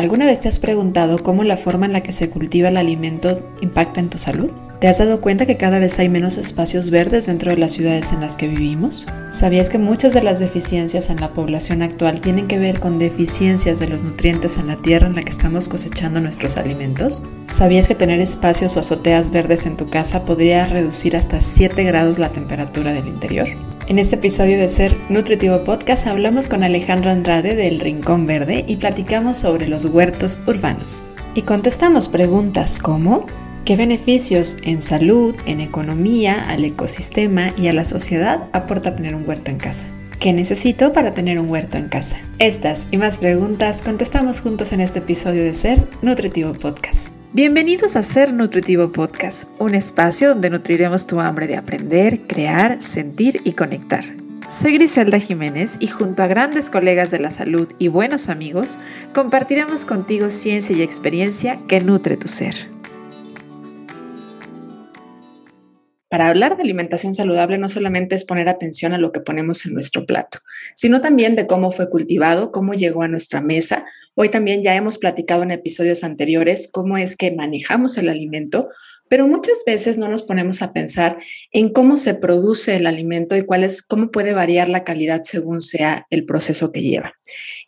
¿Alguna vez te has preguntado cómo la forma en la que se cultiva el alimento impacta en tu salud? ¿Te has dado cuenta que cada vez hay menos espacios verdes dentro de las ciudades en las que vivimos? ¿Sabías que muchas de las deficiencias en la población actual tienen que ver con deficiencias de los nutrientes en la tierra en la que estamos cosechando nuestros alimentos? ¿Sabías que tener espacios o azoteas verdes en tu casa podría reducir hasta 7 grados la temperatura del interior? En este episodio de Ser Nutritivo Podcast hablamos con Alejandro Andrade del Rincón Verde y platicamos sobre los huertos urbanos. Y contestamos preguntas como ¿Qué beneficios en salud, en economía, al ecosistema y a la sociedad aporta tener un huerto en casa? ¿Qué necesito para tener un huerto en casa? Estas y más preguntas contestamos juntos en este episodio de Ser Nutritivo Podcast. Bienvenidos a Ser Nutritivo Podcast, un espacio donde nutriremos tu hambre de aprender, crear, sentir y conectar. Soy Griselda Jiménez y junto a grandes colegas de la salud y buenos amigos, compartiremos contigo ciencia y experiencia que nutre tu ser. Para hablar de alimentación saludable no solamente es poner atención a lo que ponemos en nuestro plato, sino también de cómo fue cultivado, cómo llegó a nuestra mesa. Hoy también ya hemos platicado en episodios anteriores cómo es que manejamos el alimento, pero muchas veces no nos ponemos a pensar en cómo se produce el alimento y cuál es, cómo puede variar la calidad según sea el proceso que lleva.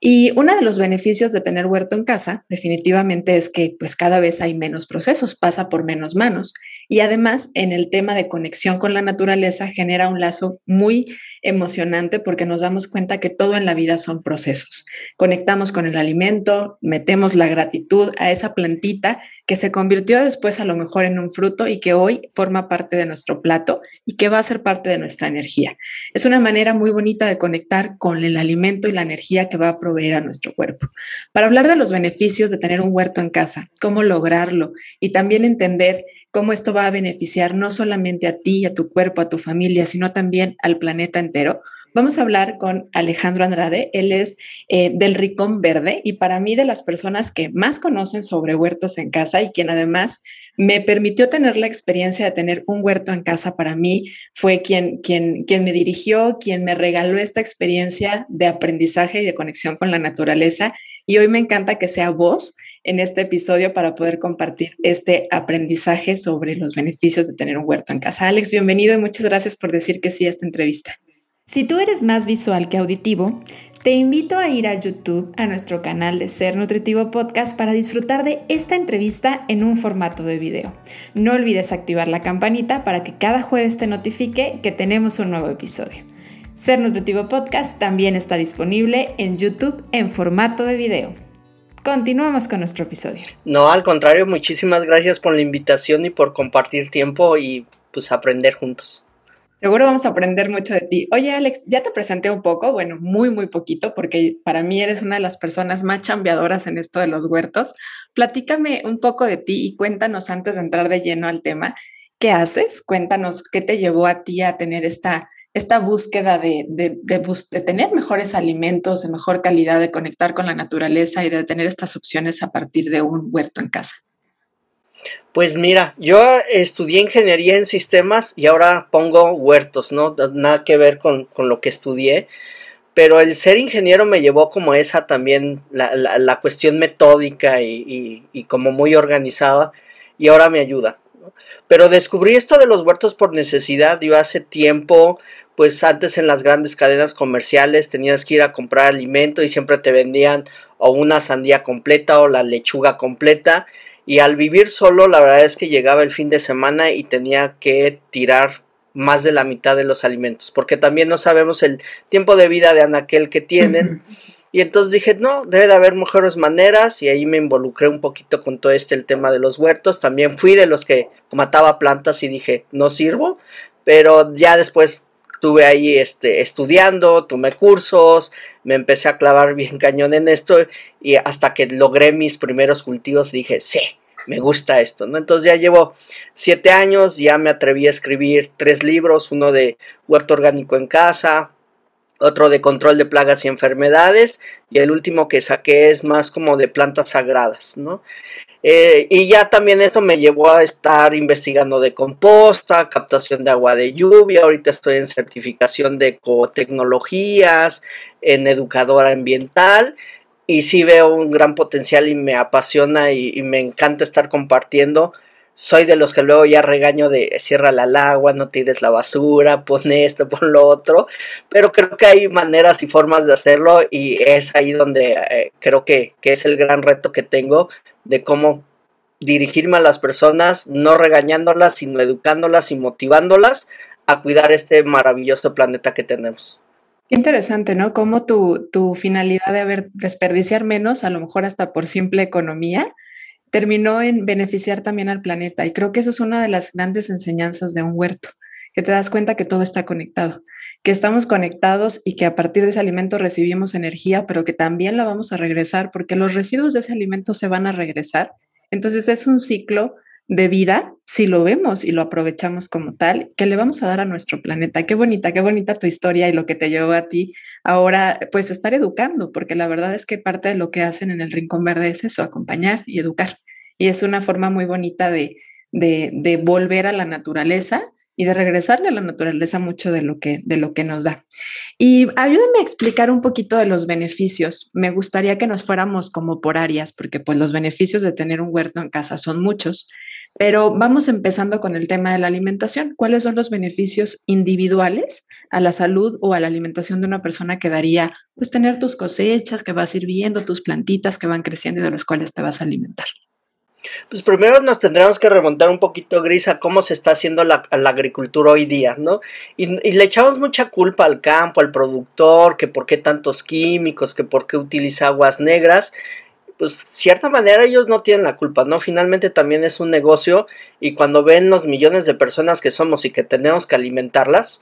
Y uno de los beneficios de tener huerto en casa definitivamente es que pues cada vez hay menos procesos, pasa por menos manos y además en el tema de conexión con la naturaleza genera un lazo muy emocionante porque nos damos cuenta que todo en la vida son procesos. Conectamos con el alimento, metemos la gratitud a esa plantita que se convirtió después a lo mejor en un fruto y que hoy forma parte de nuestro plato y que va a ser parte de nuestra energía. Es una manera muy bonita de conectar con el alimento y la energía que va a proveer a nuestro cuerpo. Para hablar de los beneficios de tener un huerto en casa, cómo lograrlo y también entender cómo esto va a beneficiar no solamente a ti, a tu cuerpo, a tu familia, sino también al planeta entero. Vamos a hablar con Alejandro Andrade. Él es eh, del Ricón Verde y para mí de las personas que más conocen sobre huertos en casa y quien además me permitió tener la experiencia de tener un huerto en casa para mí fue quien, quien, quien me dirigió, quien me regaló esta experiencia de aprendizaje y de conexión con la naturaleza. Y hoy me encanta que sea vos en este episodio para poder compartir este aprendizaje sobre los beneficios de tener un huerto en casa. Alex, bienvenido y muchas gracias por decir que sí a esta entrevista. Si tú eres más visual que auditivo, te invito a ir a YouTube, a nuestro canal de Ser Nutritivo Podcast, para disfrutar de esta entrevista en un formato de video. No olvides activar la campanita para que cada jueves te notifique que tenemos un nuevo episodio. Ser Nutritivo Podcast también está disponible en YouTube en formato de video. Continuamos con nuestro episodio. No, al contrario, muchísimas gracias por la invitación y por compartir tiempo y pues aprender juntos. Seguro vamos a aprender mucho de ti. Oye, Alex, ya te presenté un poco, bueno, muy, muy poquito, porque para mí eres una de las personas más chambeadoras en esto de los huertos. Platícame un poco de ti y cuéntanos antes de entrar de lleno al tema, ¿qué haces? Cuéntanos qué te llevó a ti a tener esta, esta búsqueda de, de, de, tener mejores alimentos, de mejor calidad, de conectar con la naturaleza y de tener estas opciones a partir de un huerto en casa. Pues mira, yo estudié ingeniería en sistemas y ahora pongo huertos, ¿no? Nada que ver con, lo que estudié, pero el ser ingeniero me llevó como esa también, la, cuestión metódica y, como muy organizada y ahora me ayuda. Pero descubrí esto de los huertos por necesidad, yo hace tiempo, pues antes en las grandes cadenas comerciales tenías que ir a comprar alimento y siempre te vendían o una sandía completa o la lechuga completa y al vivir solo, la verdad es que llegaba el fin de semana y tenía que tirar más de la mitad de los alimentos, porque también no sabemos el tiempo de vida de anaquel que tienen. Y entonces dije, no, debe de haber mejores maneras y ahí me involucré un poquito con todo este el tema de los huertos. También fui de los que mataba plantas y dije, no sirvo, pero ya después estuve ahí este, estudiando, tomé cursos, me empecé a clavar bien cañón en esto y hasta que logré mis primeros cultivos dije, sí, me gusta esto, ¿no? Entonces ya llevo siete años, ya me atreví a escribir tres libros, uno de huerto orgánico en casa, otro de control de plagas y enfermedades y el último que saqué es más como de plantas sagradas, ¿no? Eh, y ya también esto me llevó a estar investigando de composta, captación de agua de lluvia, ahorita estoy en certificación de ecotecnologías, en educadora ambiental. Y sí veo un gran potencial y me apasiona y, me encanta estar compartiendo. Soy de los que luego ya regaño de cierra el agua, no tires la basura, pon esto, pon lo otro, pero creo que hay maneras y formas de hacerlo y es ahí donde eh, creo que, que es el gran reto que tengo de cómo dirigirme a las personas, no regañándolas, sino educándolas y motivándolas a cuidar este maravilloso planeta que tenemos. Interesante, ¿no? Como tu, tu finalidad de haber desperdiciar menos, a lo mejor hasta por simple economía, terminó en beneficiar también al planeta. Y creo que eso es una de las grandes enseñanzas de un huerto, que te das cuenta que todo está conectado, que estamos conectados y que a partir de ese alimento recibimos energía, pero que también la vamos a regresar porque los residuos de ese alimento se van a regresar. Entonces es un ciclo de vida, si lo vemos y lo aprovechamos como tal, que le vamos a dar a nuestro planeta. Qué bonita, qué bonita tu historia y lo que te llevó a ti ahora, pues estar educando, porque la verdad es que parte de lo que hacen en el Rincón Verde es eso, acompañar y educar. Y es una forma muy bonita de, de, de volver a la naturaleza y de regresarle a la naturaleza mucho de lo que, de lo que nos da. Y ayúdenme a explicar un poquito de los beneficios. Me gustaría que nos fuéramos como por áreas, porque pues los beneficios de tener un huerto en casa son muchos, pero vamos empezando con el tema de la alimentación. ¿Cuáles son los beneficios individuales a la salud o a la alimentación de una persona que daría, pues tener tus cosechas que vas viendo, tus plantitas que van creciendo y de los cuales te vas a alimentar? Pues primero nos tendremos que remontar un poquito, Gris, a cómo se está haciendo la, agricultura hoy día, ¿no? Y, le echamos mucha culpa al campo, al productor, que por qué tantos químicos, que por qué utiliza aguas negras. Pues cierta manera ellos no tienen la culpa, ¿no? Finalmente también es un negocio y cuando ven los millones de personas que somos y que tenemos que alimentarlas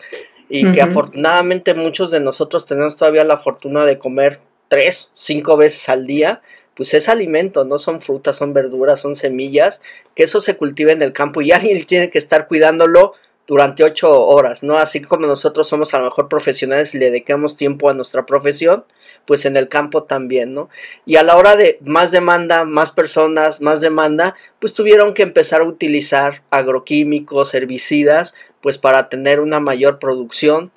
y que afortunadamente muchos de nosotros tenemos todavía la fortuna de comer tres, cinco veces al día, pues es alimento, no son frutas, son verduras, son semillas, que eso se cultiva en el campo y alguien tiene que estar cuidándolo durante ocho horas, ¿no? Así como nosotros somos a lo mejor profesionales y le dedicamos tiempo a nuestra profesión, pues en el campo también, ¿no? Y a la hora de más demanda, más personas, más demanda, pues tuvieron que empezar a utilizar agroquímicos, herbicidas, pues para tener una mayor producción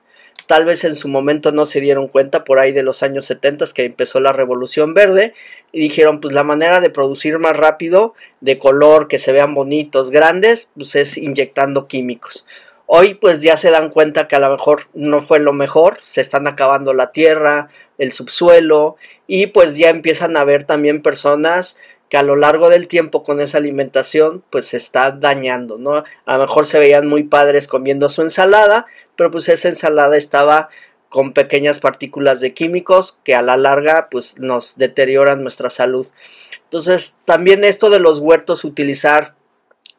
Tal vez en su momento no se dieron cuenta por ahí de los años 70 que empezó la revolución verde y dijeron pues la manera de producir más rápido, de color, que se vean bonitos, grandes, pues es inyectando químicos. Hoy pues ya se dan cuenta que a lo mejor no fue lo mejor, se están acabando la tierra, el subsuelo y pues ya empiezan a ver también personas que a lo largo del tiempo con esa alimentación pues se está dañando, ¿no? A lo mejor se veían muy padres comiendo su ensalada, pero pues esa ensalada estaba con pequeñas partículas de químicos que a la larga pues nos deterioran nuestra salud. Entonces también esto de los huertos utilizar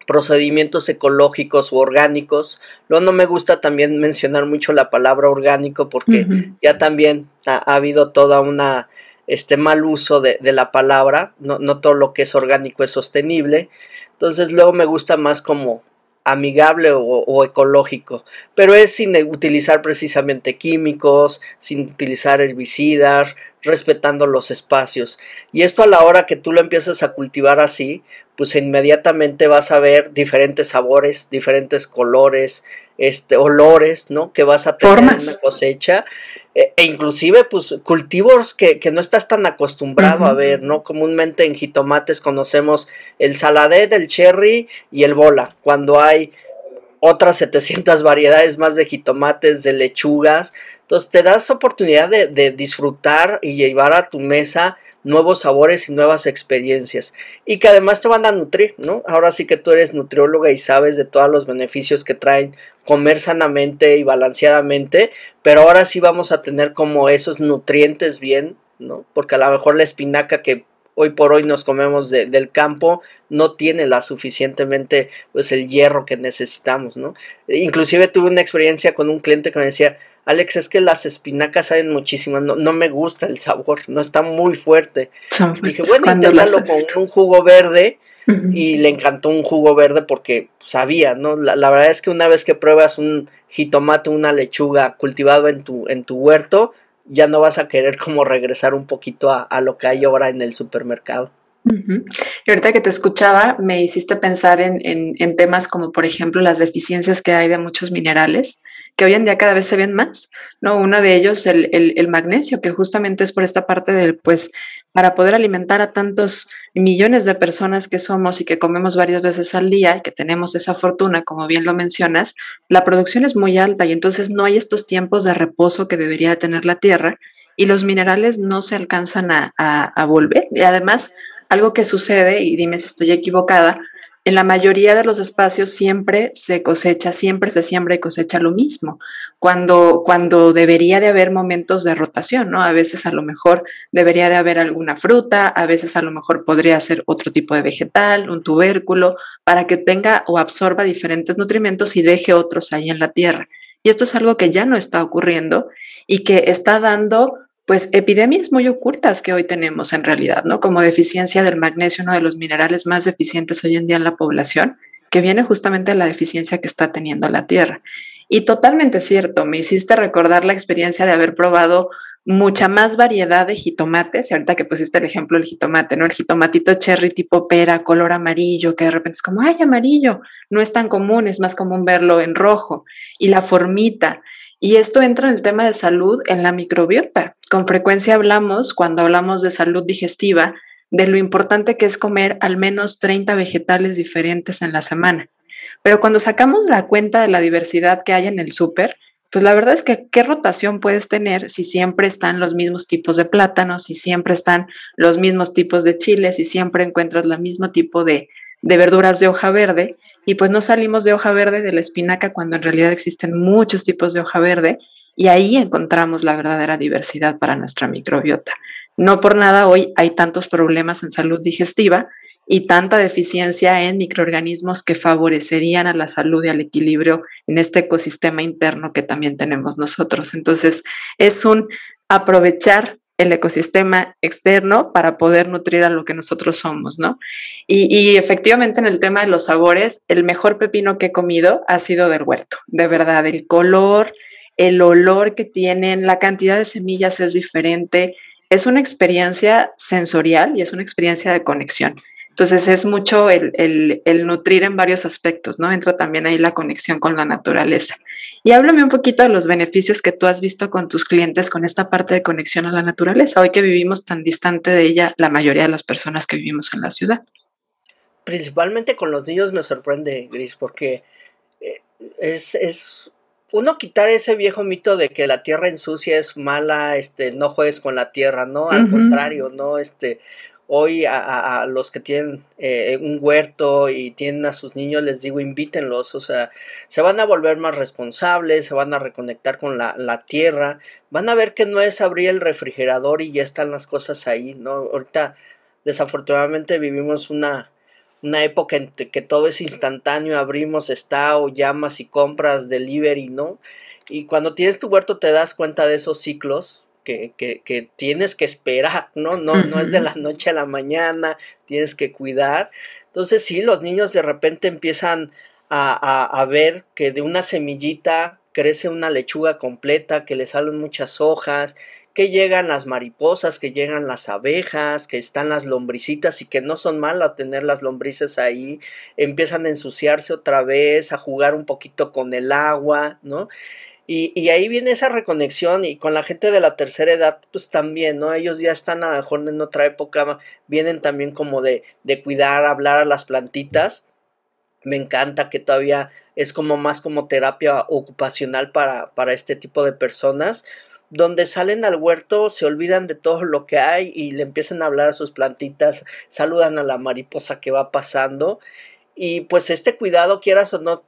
procedimientos ecológicos u orgánicos. Luego no me gusta también mencionar mucho la palabra orgánico porque ya también ha, habido toda una este mal uso de, la palabra, no, no, todo lo que es orgánico es sostenible. Entonces luego me gusta más como amigable o, ecológico, pero es sin utilizar precisamente químicos, sin utilizar herbicidas, respetando los espacios. Y esto a la hora que tú lo empiezas a cultivar así, pues inmediatamente vas a ver diferentes sabores, diferentes colores, este, olores, ¿no? Que vas a tener en una cosecha e, e, inclusive pues cultivos que, no estás tan acostumbrado a ver, ¿no? Comúnmente en jitomates conocemos el saladé del cherry y el bola, cuando hay otras 700 variedades más de jitomates, de lechugas, entonces te das oportunidad de, de disfrutar y llevar a tu mesa nuevos sabores y nuevas experiencias y que además te van a nutrir, ¿no? Ahora sí que tú eres nutrióloga y sabes de todos los beneficios que traen comer sanamente y balanceadamente, pero ahora sí vamos a tener como esos nutrientes bien, ¿no? Porque a lo mejor la espinaca que hoy por hoy nos comemos del campo no tiene la suficientemente pues el hierro que necesitamos, ¿no? Inclusive tuve una experiencia con un cliente que me decía, Alex, es que las espinacas saben muchísimo, no, no me gusta el sabor, no está muy fuerte. dije, bueno, inténtalo con un jugo verde y le encantó un jugo verde porque sabía, ¿no? La, la, verdad es que una vez que pruebas un jitomate, una lechuga cultivado en tu, en tu huerto, ya no vas a querer como regresar un poquito a, a lo que hay ahora en el supermercado. Y ahorita que te escuchaba, me hiciste pensar en, en, en, temas como, por ejemplo, las deficiencias que hay de muchos minerales que hoy en día cada vez se ven más, ¿no? Uno de ellos, el, el, magnesio, que justamente es por esta parte del, pues, para poder alimentar a tantos millones de personas que somos y que comemos varias veces al día y que tenemos esa fortuna, como bien lo mencionas, la producción es muy alta y entonces no hay estos tiempos de reposo que debería tener la tierra y los minerales no se alcanzan a, a volver. Y además, algo que sucede, y dime si estoy equivocada, en la mayoría de los espacios siempre se cosecha, siempre se siembra y cosecha lo mismo, cuando, cuando debería de haber momentos de rotación, ¿no? A veces a lo mejor debería de haber alguna fruta, a veces a lo mejor podría ser otro tipo de vegetal, un tubérculo, para que tenga o absorba diferentes nutrimentos y deje otros ahí en la tierra. Y esto es algo que ya no está ocurriendo y que está dando pues epidemias muy ocultas que hoy tenemos en realidad, ¿no? Como deficiencia del magnesio, uno de los minerales más deficientes hoy en día en la población, que viene justamente de la deficiencia que está teniendo la tierra. Y totalmente cierto, me hiciste recordar la experiencia de haber probado mucha más variedad de jitomates, y ahorita que pusiste el ejemplo del jitomate, ¿no? El jitomatito cherry tipo pera, color amarillo, que de repente es como, ay, amarillo, no es tan común, es más común verlo en rojo, y la formita, y esto entra en el tema de salud en la microbiota. Con frecuencia hablamos, cuando hablamos de salud digestiva, de lo importante que es comer al menos 30 vegetales diferentes en la semana. Pero cuando sacamos la cuenta de la diversidad que hay en el súper, pues la verdad es que qué rotación puedes tener si siempre están los mismos tipos de plátanos, si siempre están los mismos tipos de chiles, si siempre encuentras el mismo tipo de, de verduras de hoja verde y pues no salimos de hoja verde de la espinaca cuando en realidad existen muchos tipos de hoja verde y ahí encontramos la verdadera diversidad para nuestra microbiota. No por nada hoy hay tantos problemas en salud digestiva y tanta deficiencia en microorganismos que favorecerían a la salud y al equilibrio en este ecosistema interno que también tenemos nosotros. Entonces, es un aprovechar el ecosistema externo para poder nutrir a lo que nosotros somos, ¿no? Y, efectivamente en el tema de los sabores, el mejor pepino que he comido ha sido del huerto, de verdad, el color, el olor que tienen, la cantidad de semillas es diferente, es una experiencia sensorial y es una experiencia de conexión. Entonces es mucho el, nutrir en varios aspectos, ¿no? Entra también ahí la conexión con la naturaleza. Y háblame un poquito de los beneficios que tú has visto con tus clientes con esta parte de conexión a la naturaleza, hoy que vivimos tan distante de ella la mayoría de las personas que vivimos en la ciudad. Principalmente con los niños me sorprende, Gris, porque eh, es, es uno quitar ese viejo mito de que la tierra ensucia es mala, este, no juegues con la tierra, ¿no? Al contrario, ¿no? Este, hoy a, los que tienen eh, un huerto y tienen a sus niños, les digo, invítenlos, o sea, se van a volver más responsables, se van a reconectar con la, la, tierra, van a ver que no es abrir el refrigerador y ya están las cosas ahí, ¿no? Ahorita, desafortunadamente, vivimos una, una época en que todo es instantáneo, abrimos, está o llamas y compras, delivery, ¿no? Y cuando tienes tu huerto te das cuenta de esos ciclos, que, tienes que esperar, ¿no? No, no es de la noche a la mañana, tienes que cuidar. Entonces sí, los niños de repente empiezan a, a, ver que de una semillita crece una lechuga completa, que le salen muchas hojas, que llegan las mariposas, que llegan las abejas, que están las lombricitas y que no son malas tener las lombrices ahí, empiezan a ensuciarse otra vez, a jugar un poquito con el agua, ¿no? Y, ahí viene esa reconexión y con la gente de la tercera edad, pues también, ¿no? Ellos ya están a lo mejor en otra época, vienen también como de, de cuidar, hablar a las plantitas. Me encanta que todavía es como más como terapia ocupacional para, para este tipo de personas, donde salen al huerto, se olvidan de todo lo que hay y le empiezan a hablar a sus plantitas, saludan a la mariposa que va pasando. Y pues este cuidado, quieras o no,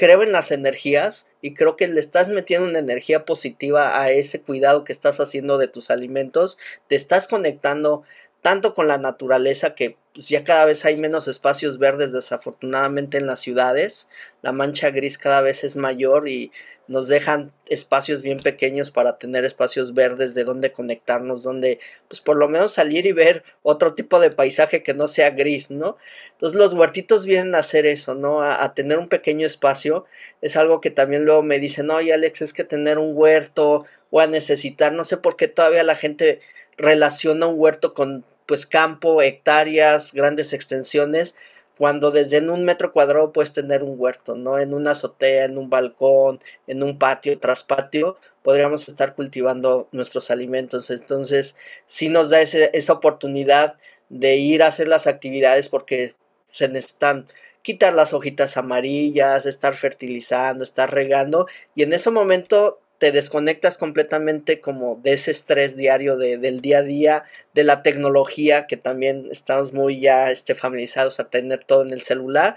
creo en las energías y creo que le estás metiendo una energía positiva a ese cuidado que estás haciendo de tus alimentos, te estás conectando tanto con la naturaleza que pues, ya cada vez hay menos espacios verdes desafortunadamente en las ciudades, la mancha gris cada vez es mayor y nos dejan espacios bien pequeños para tener espacios verdes de donde conectarnos, donde pues por lo menos salir y ver otro tipo de paisaje que no sea gris, ¿no? Entonces los huertitos vienen a hacer eso, ¿no? A, tener un pequeño espacio. Es algo que también luego me dicen, oye Alex, es que tener un huerto o a necesitar, no sé por qué todavía la gente relaciona un huerto con pues campo, hectáreas, grandes extensiones cuando desde en un metro cuadrado puedes tener un huerto, ¿no? En una azotea, en un balcón, en un patio, tras patio, podríamos estar cultivando nuestros alimentos. Entonces, sí nos da esa oportunidad de ir a hacer las actividades porque se necesitan quitar las hojitas amarillas, estar fertilizando, estar regando y en ese momento te desconectas completamente como de ese estrés diario del día a día, de la tecnología, que también estamos muy ya este, familiarizados a tener todo en el celular,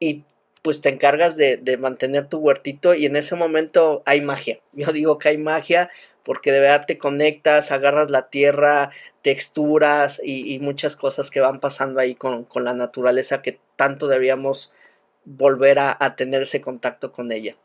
y pues te encargas de, mantener tu huertito y en ese momento hay magia. Yo digo que hay magia porque de verdad te conectas, agarras la tierra, texturas y, muchas cosas que van pasando ahí con, la naturaleza que tanto deberíamos volver a tener ese contacto con ella.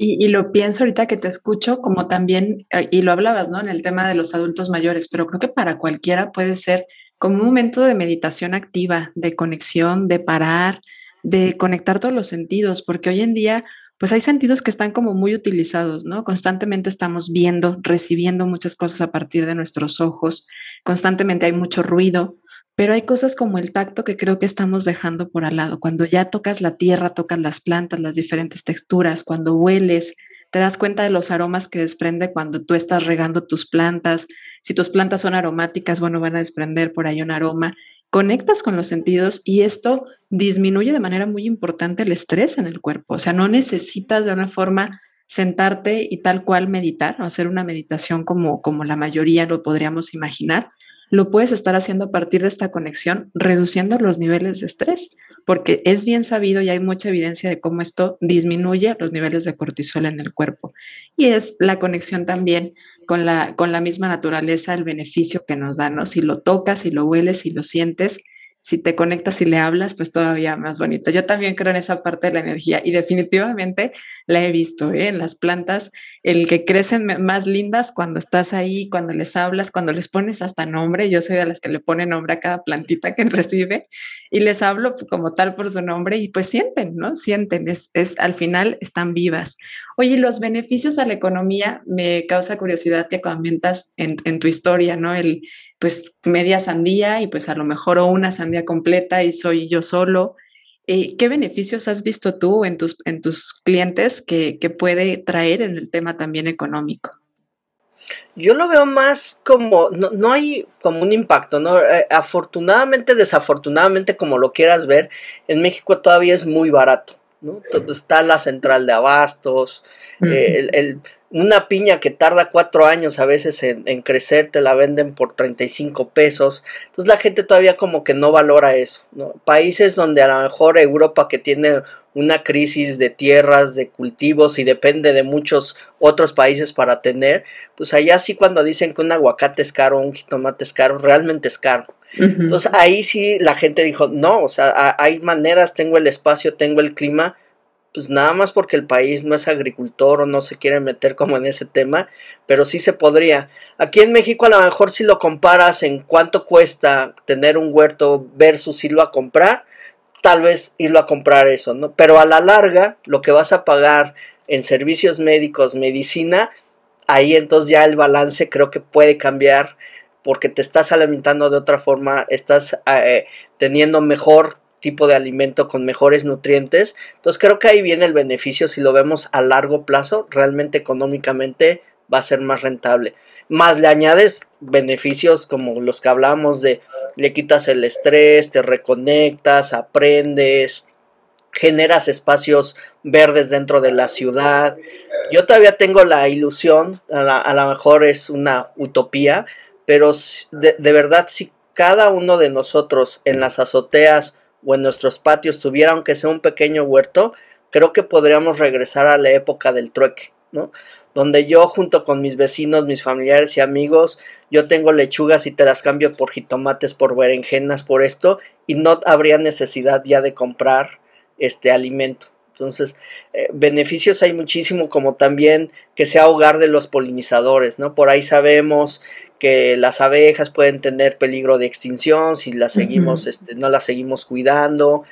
Y, lo pienso ahorita que te escucho, como también, eh, y lo hablabas, ¿no? En el tema de los adultos mayores, pero creo que para cualquiera puede ser como un momento de meditación activa, de conexión, de parar, de conectar todos los sentidos, porque hoy en día, pues hay sentidos que están como muy utilizados, ¿no? Constantemente estamos viendo, recibiendo muchas cosas a partir de nuestros ojos, constantemente hay mucho ruido, pero hay cosas como el tacto que creo que estamos dejando por al lado. Cuando ya tocas la tierra, tocas las plantas, las diferentes texturas, cuando hueles, te das cuenta de los aromas que desprende cuando tú estás regando tus plantas. Si tus plantas son aromáticas, bueno, van a desprender por ahí un aroma. Conectas con los sentidos y esto disminuye de manera muy importante el estrés en el cuerpo. O sea, no necesitas de una forma sentarte y tal cual meditar o hacer una meditación como, como la mayoría lo podríamos imaginar, lo puedes estar haciendo a partir de esta conexión, reduciendo los niveles de estrés, porque es bien sabido y hay mucha evidencia de cómo esto disminuye los niveles de cortisol en el cuerpo. Y es la conexión también con la, con la misma naturaleza, el beneficio que nos da, ¿no? Si lo tocas, si lo hueles, si lo sientes, si te conectas y le hablas, pues todavía más bonito. Yo también creo en esa parte de la energía y definitivamente la he visto ¿eh? en las plantas, el que crecen más lindas cuando estás ahí, cuando les hablas, cuando les pones hasta nombre. Yo soy de las que le pone nombre a cada plantita que recibe y les hablo como tal por su nombre y pues sienten, ¿no? Sienten, es, es al final están vivas. Oye, los beneficios a la economía me causa curiosidad que comentas en, en tu historia, ¿no? El, pues media sandía y pues a lo mejor o una sandía completa y soy yo solo. Eh, ¿Qué beneficios has visto tú en tus, en tus clientes que, puede traer en el tema también económico? Yo lo veo más como, no, hay como un impacto, ¿no? Eh, afortunadamente, desafortunadamente, como lo quieras ver, en México todavía es muy barato, ¿no? está la central de abastos, eh, el, una piña que tarda cuatro años a veces en, crecer, te la venden por 35 pesos. Entonces la gente todavía como que no valora eso. Países donde a lo mejor Europa que tiene una crisis de tierras, de cultivos y depende de muchos otros países para tener, pues allá sí cuando dicen que un aguacate es caro, un jitomate es caro, realmente es caro. Entonces ahí sí la gente dijo, no, o sea, hay maneras, tengo el espacio, tengo el clima, pues nada más porque el país no es agricultor o no se quiere meter como en ese tema, pero sí se podría. Aquí en México a lo mejor si lo comparas en cuánto cuesta tener un huerto versus irlo a comprar, tal vez irlo a comprar eso, ¿no? Pero a la larga, lo que vas a pagar en servicios médicos, medicina, ahí entonces ya el balance creo que puede cambiar porque te estás alimentando de otra forma, estás eh, teniendo mejor tipo de alimento con mejores nutrientes. Entonces creo que ahí viene el beneficio si lo vemos a largo plazo, realmente económicamente va a ser más rentable. Más le añades beneficios como los que hablamos de le quitas el estrés, te reconectas, aprendes, generas espacios verdes dentro de la ciudad. Yo todavía tengo la ilusión, a, lo mejor es una utopía, pero de, de verdad si cada uno de nosotros en las azoteas o en nuestros patios tuviera aunque sea un pequeño huerto, creo que podríamos regresar a la época del trueque, ¿no? Donde yo junto con mis vecinos, mis familiares y amigos, yo tengo lechugas y te las cambio por jitomates, por berenjenas, por esto, y no habría necesidad ya de comprar este alimento. Entonces, eh, beneficios hay muchísimo, como también que sea hogar de los polinizadores, ¿no? Por ahí sabemos que las abejas pueden tener peligro de extinción si las seguimos, este, no las seguimos cuidando.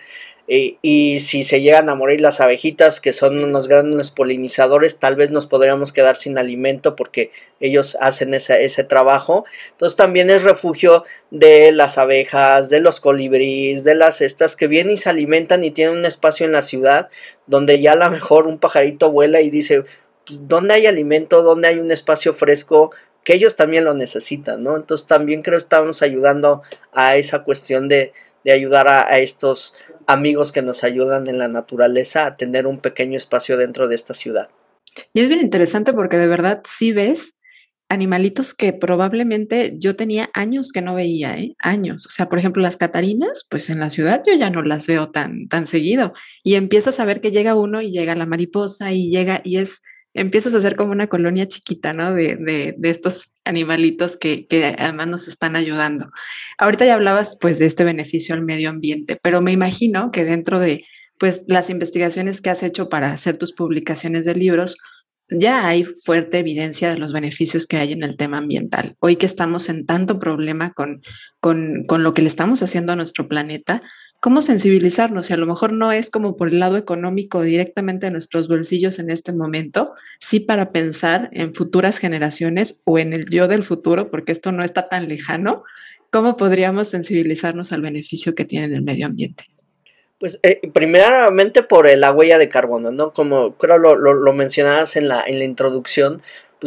y si se llegan a morir las abejitas, que son unos grandes polinizadores, tal vez nos podríamos quedar sin alimento porque ellos hacen ese, ese trabajo. Entonces también es refugio de las abejas, de los colibríes, de las estas que vienen y se alimentan y tienen un espacio en la ciudad donde ya a lo mejor un pajarito vuela y dice, pues, ¿dónde hay alimento? ¿Dónde hay un espacio fresco? Que ellos también lo necesitan, ¿no? Entonces también creo que estamos ayudando a esa cuestión de, de ayudar a, estos amigos que nos ayudan en la naturaleza a tener un pequeño espacio dentro de esta ciudad. Y es bien interesante porque de verdad sí ves animalitos que probablemente yo tenía años que no veía, ¿eh? años. O sea, por ejemplo, las catarinas, pues en la ciudad yo ya no las veo tan, tan seguido. Y empiezas a ver que llega uno y llega la mariposa y llega y es empiezas a hacer como una colonia chiquita, ¿no? De, de, de estos animalitos que, que, además nos están ayudando. Ahorita ya hablabas pues de este beneficio al medio ambiente, pero me imagino que dentro de pues las investigaciones que has hecho para hacer tus publicaciones de libros, ya hay fuerte evidencia de los beneficios que hay en el tema ambiental. Hoy que estamos en tanto problema con, con, con lo que le estamos haciendo a nuestro planeta, cómo sensibilizarnos y a lo mejor no es como por el lado económico directamente a nuestros bolsillos en este momento, sí para pensar en futuras generaciones o en el yo del futuro, porque esto no está tan lejano, cómo podríamos sensibilizarnos al beneficio que tiene el medio ambiente. Pues eh, primeramente por la huella de carbono, ¿no? Como creo lo, lo, lo mencionabas en la, en la introducción,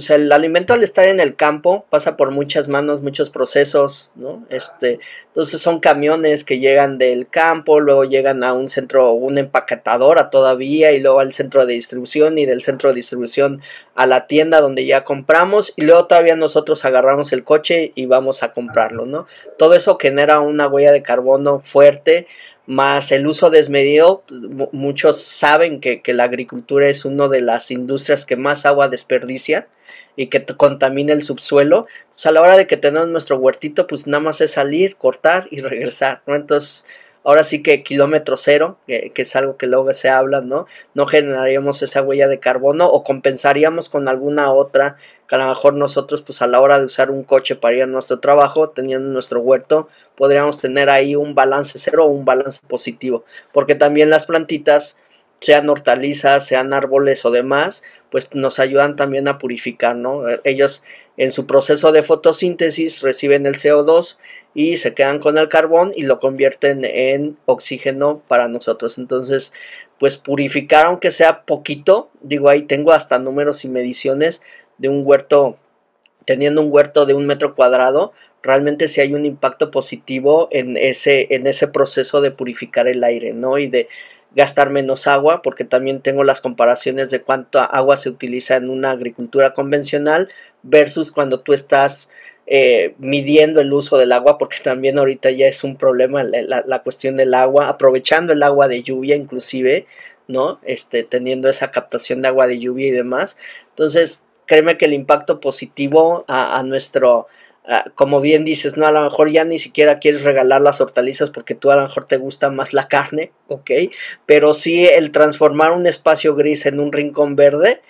el alimento al estar en el campo pasa por muchas manos, muchos procesos, ¿no? Este, entonces son camiones que llegan del campo, luego llegan a un centro, una empaquetadora todavía, y luego al centro de distribución, y del centro de distribución a la tienda donde ya compramos, y luego todavía nosotros agarramos el coche y vamos a comprarlo, ¿no? Todo eso genera una huella de carbono fuerte, más el uso desmedido, muchos saben que, que la agricultura es una de las industrias que más agua desperdicia y que contamina el subsuelo. Pues a la hora de que tenemos nuestro huertito, pues nada más es salir, cortar y regresar, ¿no? Entonces, ahora sí que kilómetro cero, que, es algo que luego se habla, ¿no? No generaríamos esa huella de carbono o compensaríamos con alguna otra que a lo mejor nosotros, pues a la hora de usar un coche para ir a nuestro trabajo, teniendo nuestro huerto, podríamos tener ahí un balance cero o un balance positivo, porque también las plantitas sean hortalizas, sean árboles o demás, pues nos ayudan también a purificar, ¿no? Ellos en su proceso de fotosíntesis reciben el CO2 y se quedan con el carbón y lo convierten en oxígeno para nosotros. Entonces, pues purificar aunque sea poquito, digo ahí tengo hasta números y mediciones de un huerto, teniendo un huerto de un metro cuadrado, realmente sí hay un impacto positivo en ese, en ese proceso de purificar el aire, ¿no? Y de gastar menos agua, porque también tengo las comparaciones de cuánta agua se utiliza en una agricultura convencional versus cuando tú estás eh, midiendo el uso del agua, porque también ahorita ya es un problema la, la, cuestión del agua, aprovechando el agua de lluvia inclusive, ¿no? Este, teniendo esa captación de agua de lluvia y demás. Entonces, créeme que el impacto positivo a, nuestro como bien dices, no, a lo mejor ya ni siquiera quieres regalar las hortalizas porque tú a lo mejor te gusta más la carne, ok, pero sí el transformar un espacio gris en un rincón verde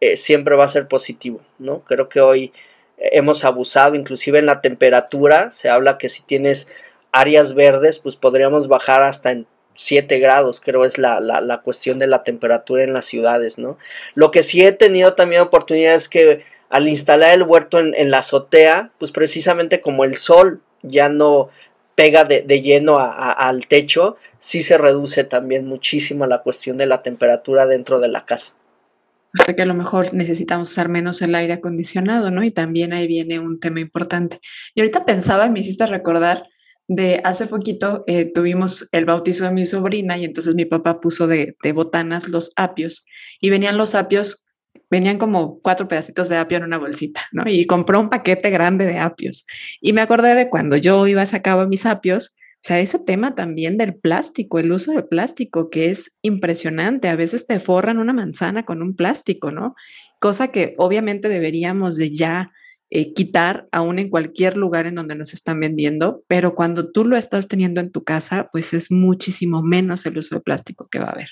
eh, siempre va a ser positivo, ¿no? Creo que hoy hemos abusado, inclusive en la temperatura, se habla que si tienes áreas verdes, pues podríamos bajar hasta en 7 grados, creo es la, la, la cuestión de la temperatura en las ciudades, ¿no? Lo que sí he tenido también oportunidades que al instalar el huerto en, la azotea, pues precisamente como el sol ya no pega de, lleno al techo, sí se reduce también muchísimo la cuestión de la temperatura dentro de la casa. O sea que a lo mejor necesitamos usar menos el aire acondicionado, ¿no? Y también ahí viene un tema importante. Y ahorita pensaba, me hiciste recordar de hace poquito eh, tuvimos el bautizo de mi sobrina y entonces mi papá puso de, de botanas los apios y venían los apios venían como cuatro pedacitos de apio en una bolsita, ¿no? Y compró un paquete grande de apios. Y me acordé de cuando yo iba a sacar mis apios, o sea, ese tema también del plástico, el uso de plástico, que es impresionante. A veces te forran una manzana con un plástico, ¿no? Cosa que obviamente deberíamos de ya eh, quitar aún en cualquier lugar en donde nos están vendiendo, pero cuando tú lo estás teniendo en tu casa, pues es muchísimo menos el uso de plástico que va a haber.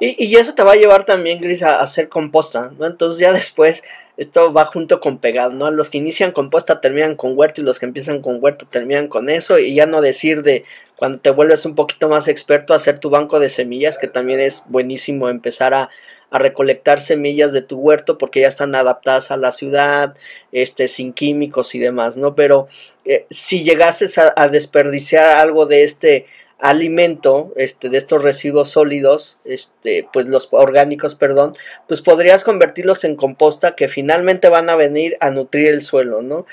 Y, y, eso te va a llevar también, Gris, a, hacer composta, ¿no? Entonces ya después esto va junto con pegado, ¿no? Los que inician composta terminan con huerto y los que empiezan con huerto terminan con eso y ya no decir de cuando te vuelves un poquito más experto, hacer tu banco de semillas, que también es buenísimo empezar a, recolectar semillas de tu huerto porque ya están adaptadas a la ciudad, este, sin químicos y demás, ¿no? Pero eh, si llegases a, a, desperdiciar algo de este alimento, este, de estos residuos sólidos, este, pues los orgánicos, perdón, pues podrías convertirlos en composta que finalmente van a venir a nutrir el suelo, ¿no?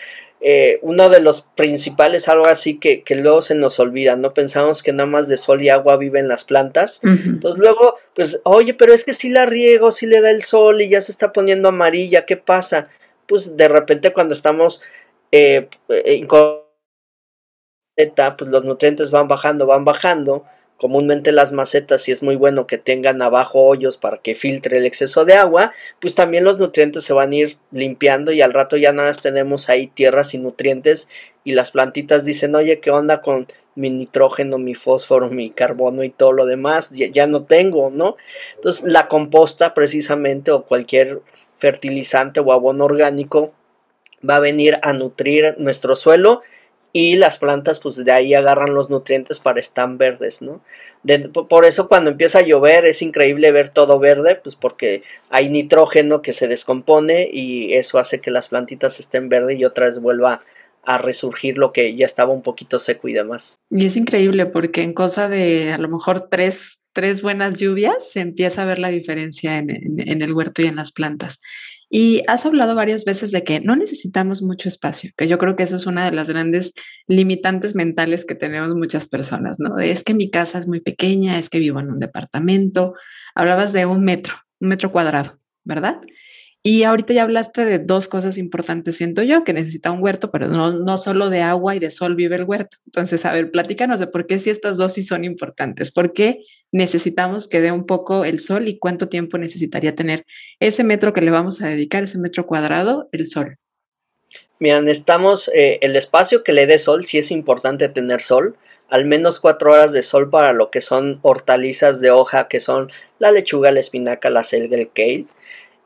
Eh, uno de los principales, algo así que, que, luego se nos olvida, ¿no? Pensamos que nada más de sol y agua viven las plantas. Entonces luego, pues, oye, pero es que si la riego, si le da el sol y ya se está poniendo amarilla, ¿qué pasa? Pues de repente cuando estamos eh, eh pues los nutrientes van bajando, van bajando. Comúnmente las macetas, si es muy bueno que tengan abajo hoyos para que filtre el exceso de agua, pues también los nutrientes se van a ir limpiando y al rato ya nada más tenemos ahí tierra sin nutrientes y las plantitas dicen, oye, ¿qué onda con mi nitrógeno, mi fósforo, mi carbono y todo lo demás? Ya, ya no tengo, ¿no? Entonces la composta precisamente o cualquier fertilizante o abono orgánico va a venir a nutrir nuestro suelo y las plantas pues de ahí agarran los nutrientes para estar verdes, ¿no? por eso cuando empieza a llover es increíble ver todo verde, pues porque hay nitrógeno que se descompone y eso hace que las plantitas estén verdes y otra vez vuelva a resurgir lo que ya estaba un poquito seco y demás. Y es increíble porque en cosa de a lo mejor tres, tres buenas lluvias se empieza a ver la diferencia en, el huerto y en las plantas. Y has hablado varias veces de que no necesitamos mucho espacio, que yo creo que eso es una de las grandes limitantes mentales que tenemos muchas personas, ¿no? es que mi casa es muy pequeña, es que vivo en un departamento. Hablabas de un metro, un metro cuadrado, ¿verdad? Y ahorita ya hablaste de dos cosas importantes, siento yo, que necesita un huerto, pero no, no solo de agua y de sol vive el huerto. Entonces, a ver, platícanos de por qué si estas dos sí son importantes, por qué necesitamos que dé un poco el sol y cuánto tiempo necesitaría tener ese metro que le vamos a dedicar, ese metro cuadrado, el sol. Mira, necesitamos eh, el espacio que le dé sol, si es importante tener sol, al menos cuatro horas de sol para lo que son hortalizas de hoja, que son la lechuga, la espinaca, la selga, el kale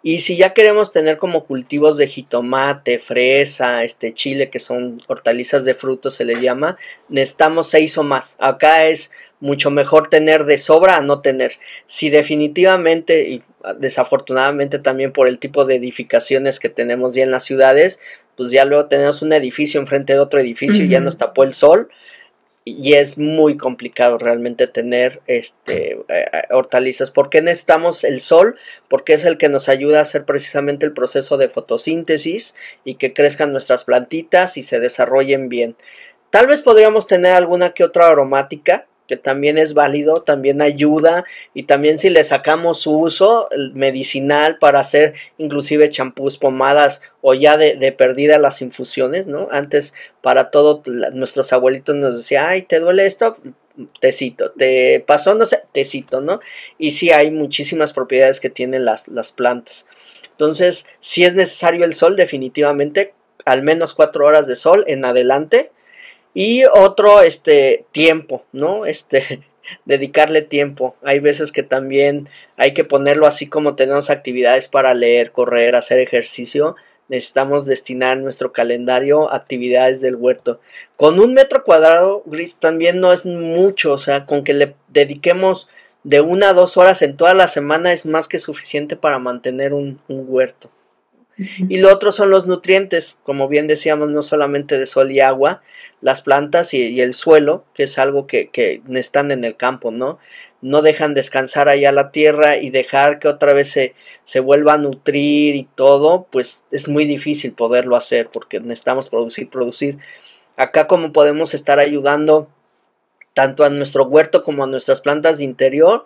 y si ya queremos tener como cultivos de jitomate, fresa, este chile, que son hortalizas de frutos, se le llama, necesitamos seis o más. Acá es mucho mejor tener de sobra a no tener. Si definitivamente y desafortunadamente también por el tipo de edificaciones que tenemos ya en las ciudades, pues ya luego tenemos un edificio enfrente de otro edificio y ya nos tapó el sol y es muy complicado realmente tener este, eh, eh, hortalizas. ¿Por qué necesitamos el sol? Porque es el que nos ayuda a hacer precisamente el proceso de fotosíntesis y que crezcan nuestras plantitas y se desarrollen bien. Tal vez podríamos tener alguna que otra aromática, que también es válido, también ayuda y también si le sacamos su uso medicinal para hacer inclusive champús, pomadas o ya de, perdida las infusiones, ¿no? Antes para todo nuestros abuelitos nos decían, ay, ¿te duele esto? Tecito, te pasó, no sé, tecito, ¿no? Y sí hay muchísimas propiedades que tienen las, las plantas. Entonces, si es necesario el sol, definitivamente, al menos cuatro horas de sol en adelante y otro, este, tiempo, ¿no? Este, dedicarle tiempo. Hay veces que también hay que ponerlo así como tenemos actividades para leer, correr, hacer ejercicio. Necesitamos destinar nuestro calendario a actividades del huerto. Con un metro cuadrado, Gris, también no es mucho. O sea, con que le dediquemos de una a dos horas en toda la semana es más que suficiente para mantener un, un huerto. Y lo otro son los nutrientes, como bien decíamos, no solamente de sol y agua, las plantas y, el suelo, que es algo que, que, están en el campo, ¿no? No dejan descansar allá la tierra y dejar que otra vez se, se vuelva a nutrir y todo, pues es muy difícil poderlo hacer porque necesitamos producir, producir. Acá como podemos estar ayudando tanto a nuestro huerto como a nuestras plantas de interior,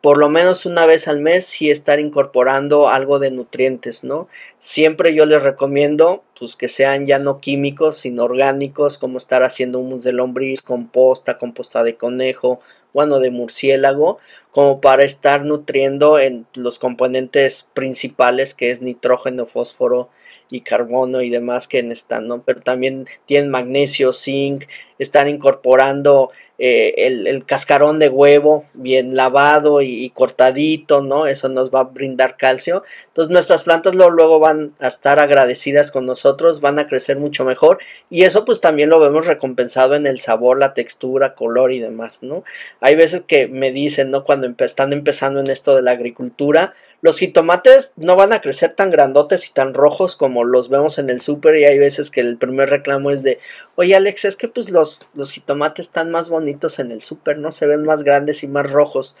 por lo menos una vez al mes sí estar incorporando algo de nutrientes, ¿no? Siempre yo les recomiendo pues que sean ya no químicos, sino orgánicos, como estar haciendo humus de lombriz, composta, composta de conejo, bueno, de murciélago, como para estar nutriendo en los componentes principales que es nitrógeno, fósforo y carbono y demás que están, ¿no? Pero también tienen magnesio, zinc, están incorporando eh, el, cascarón de huevo bien lavado y, cortadito, ¿no? Eso nos va a brindar calcio. Entonces nuestras plantas luego, luego, van a estar agradecidas con nosotros, van a crecer mucho mejor y eso pues también lo vemos recompensado en el sabor, la textura, color y demás, ¿no? Hay veces que me dicen, ¿no? Cuando están empezando en esto de la agricultura, los jitomates no van a crecer tan grandotes y tan rojos como los vemos en el súper y hay veces que el primer reclamo es de, oye Alex, es que pues los, los jitomates están más bonitos en el súper, ¿no? Se ven más grandes y más rojos.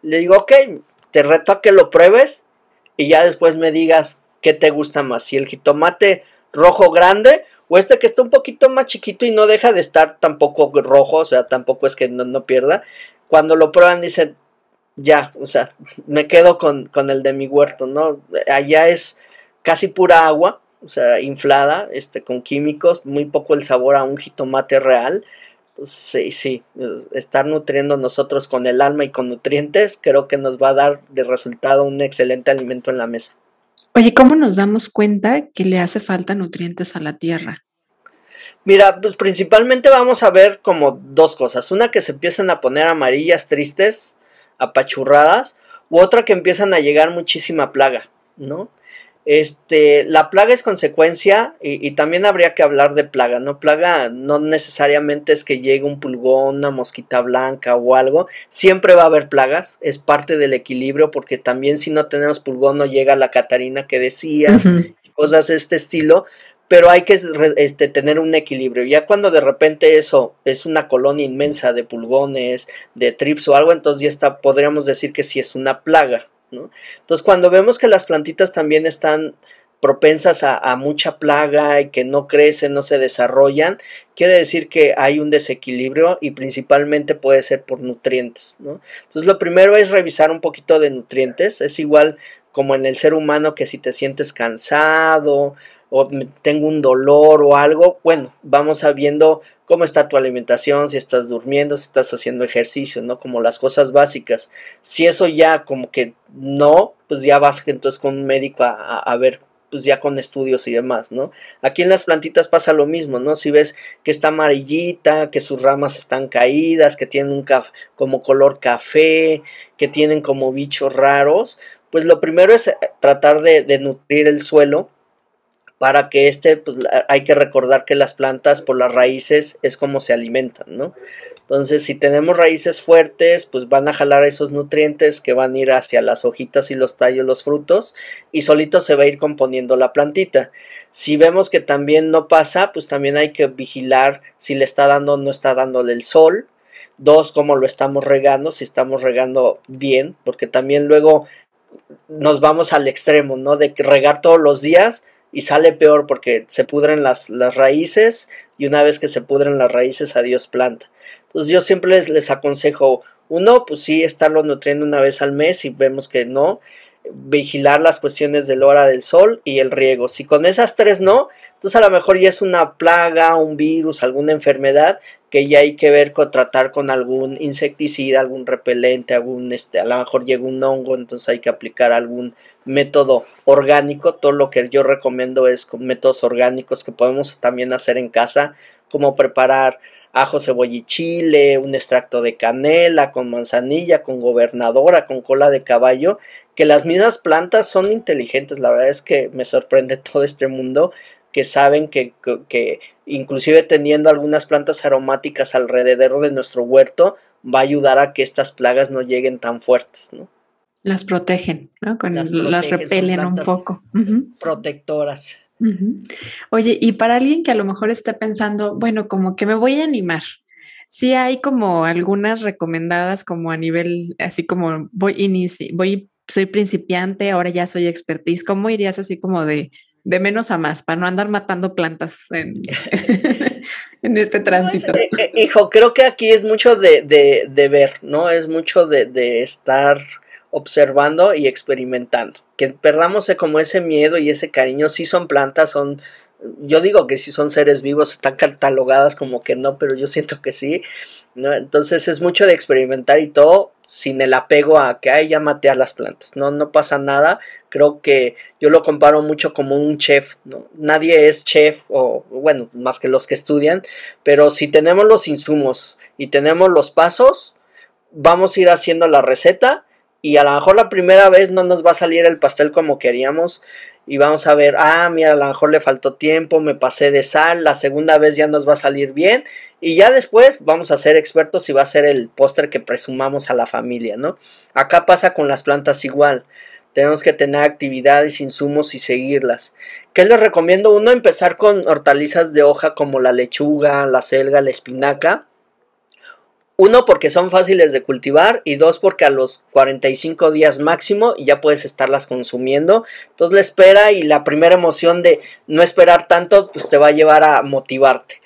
Le digo, ok, te reto a que lo pruebes y ya después me digas qué te gusta más, si el jitomate rojo grande o este que está un poquito más chiquito y no deja de estar tampoco rojo, o sea, tampoco es que no, no pierda. Cuando lo prueban dicen, ya, o sea, me quedo con, el de mi huerto, ¿no? Allá es casi pura agua, o sea, inflada, este, con químicos, muy poco el sabor a un jitomate real. Pues, sí, sí, estar nutriendo nosotros con el alma y con nutrientes, creo que nos va a dar de resultado un excelente alimento en la mesa. Oye, ¿cómo nos damos cuenta que le hace falta nutrientes a la tierra? Mira, pues principalmente vamos a ver como dos cosas. Una que se empiezan a poner amarillas, tristes, apachurradas, u otra que empiezan a llegar muchísima plaga, ¿no? Este, la plaga es consecuencia y, también habría que hablar de plaga, ¿no? Plaga no necesariamente es que llegue un pulgón, una mosquita blanca o algo, siempre va a haber plagas, es parte del equilibrio porque también si no tenemos pulgón no llega la Catarina que decías, cosas de este estilo, pero hay que este, tener un equilibrio. Ya cuando de repente eso es una colonia inmensa de pulgones, de trips o algo, entonces ya está, podríamos decir que sí es una plaga. ¿no? Entonces cuando vemos que las plantitas también están propensas a, mucha plaga y que no crecen, no se desarrollan, quiere decir que hay un desequilibrio y principalmente puede ser por nutrientes. ¿no? Entonces lo primero es revisar un poquito de nutrientes, es igual como en el ser humano que si te sientes cansado, o tengo un dolor o algo, bueno, vamos a viendo cómo está tu alimentación, si estás durmiendo, si estás haciendo ejercicio, ¿no? Como las cosas básicas. Si eso ya como que no, pues ya vas entonces con un médico a, ver pues ya con estudios y demás, ¿no? Aquí en las plantitas pasa lo mismo, ¿no? Si ves que está amarillita, que sus ramas están caídas, que tienen un como color café, que tienen como bichos raros, pues lo primero es tratar de nutrir el suelo para que este, pues hay que recordar que las plantas por las raíces es como se alimentan, ¿no? Entonces, si tenemos raíces fuertes, pues van a jalar esos nutrientes que van a ir hacia las hojitas y los tallos, los frutos, y solito se va a ir componiendo la plantita. Si vemos que también no pasa, pues también hay que vigilar si le está dando o no está dándole el sol. Dos, cómo lo estamos regando, si estamos regando bien, porque también luego nos vamos al extremo, ¿no? De regar todos los días, y sale peor porque se pudren las, las, raíces y una vez que se pudren las raíces, adiós planta. Entonces yo siempre les, les aconsejo, uno, pues sí, estarlo nutriendo una vez al mes y vemos que no, vigilar las cuestiones de la hora del sol y el riego. Si con esas tres no, entonces a lo mejor ya es una plaga, un virus, alguna enfermedad que ya hay que ver con tratar con algún insecticida, algún repelente, algún este, a lo mejor llega un hongo, entonces hay que aplicar algún método orgánico. Todo lo que yo recomiendo es con métodos orgánicos que podemos también hacer en casa, como preparar ajo, cebolla chile, un extracto de canela con manzanilla, con gobernadora, con cola de caballo, que las mismas plantas son inteligentes. La verdad es que me sorprende todo este mundo que saben que, que, inclusive teniendo algunas plantas aromáticas alrededor de nuestro huerto va a ayudar a que estas plagas no lleguen tan fuertes, ¿no? Las protegen, ¿no? Con las, repelen un poco. Protectoras. Oye, y para alguien que a lo mejor esté pensando, bueno, como que me voy a animar, sí hay como algunas recomendadas como a nivel, así como voy, inici voy, soy principiante, ahora ya soy expertise, ¿cómo irías así como de, de menos a más, para no andar matando plantas en, en este tránsito. Eh, eh, hijo, creo que aquí es mucho de, de, de ver, ¿no? Es mucho de, de, estar observando y experimentando. Que perdamos como ese miedo y ese cariño. Si son plantas, son... Yo digo que si son seres vivos, están catalogadas como que no, pero yo siento que sí. ¿no? Entonces es mucho de experimentar y todo sin el apego a que, ay, ya maté a las plantas, no, no pasa nada, creo que yo lo comparo mucho como un chef, ¿no? Nadie es chef, o bueno, más que los que estudian, pero si tenemos los insumos y tenemos los pasos, vamos a ir haciendo la receta y a lo mejor la primera vez no nos va a salir el pastel como queríamos y vamos a ver, ah, mira, a lo mejor le faltó tiempo, me pasé de sal, la segunda vez ya nos va a salir bien y ya después vamos a ser expertos y va a ser el póster que presumamos a la familia, ¿no? Acá pasa con las plantas igual. Tenemos que tener actividades, insumos y seguirlas. ¿Qué les recomiendo? Uno, empezar con hortalizas de hoja como la lechuga, la selga, la espinaca uno, porque son fáciles de cultivar y dos, porque a los 45 días máximo ya puedes estarlas consumiendo. Entonces la espera y la primera emoción de no esperar tanto, pues te va a llevar a motivarte.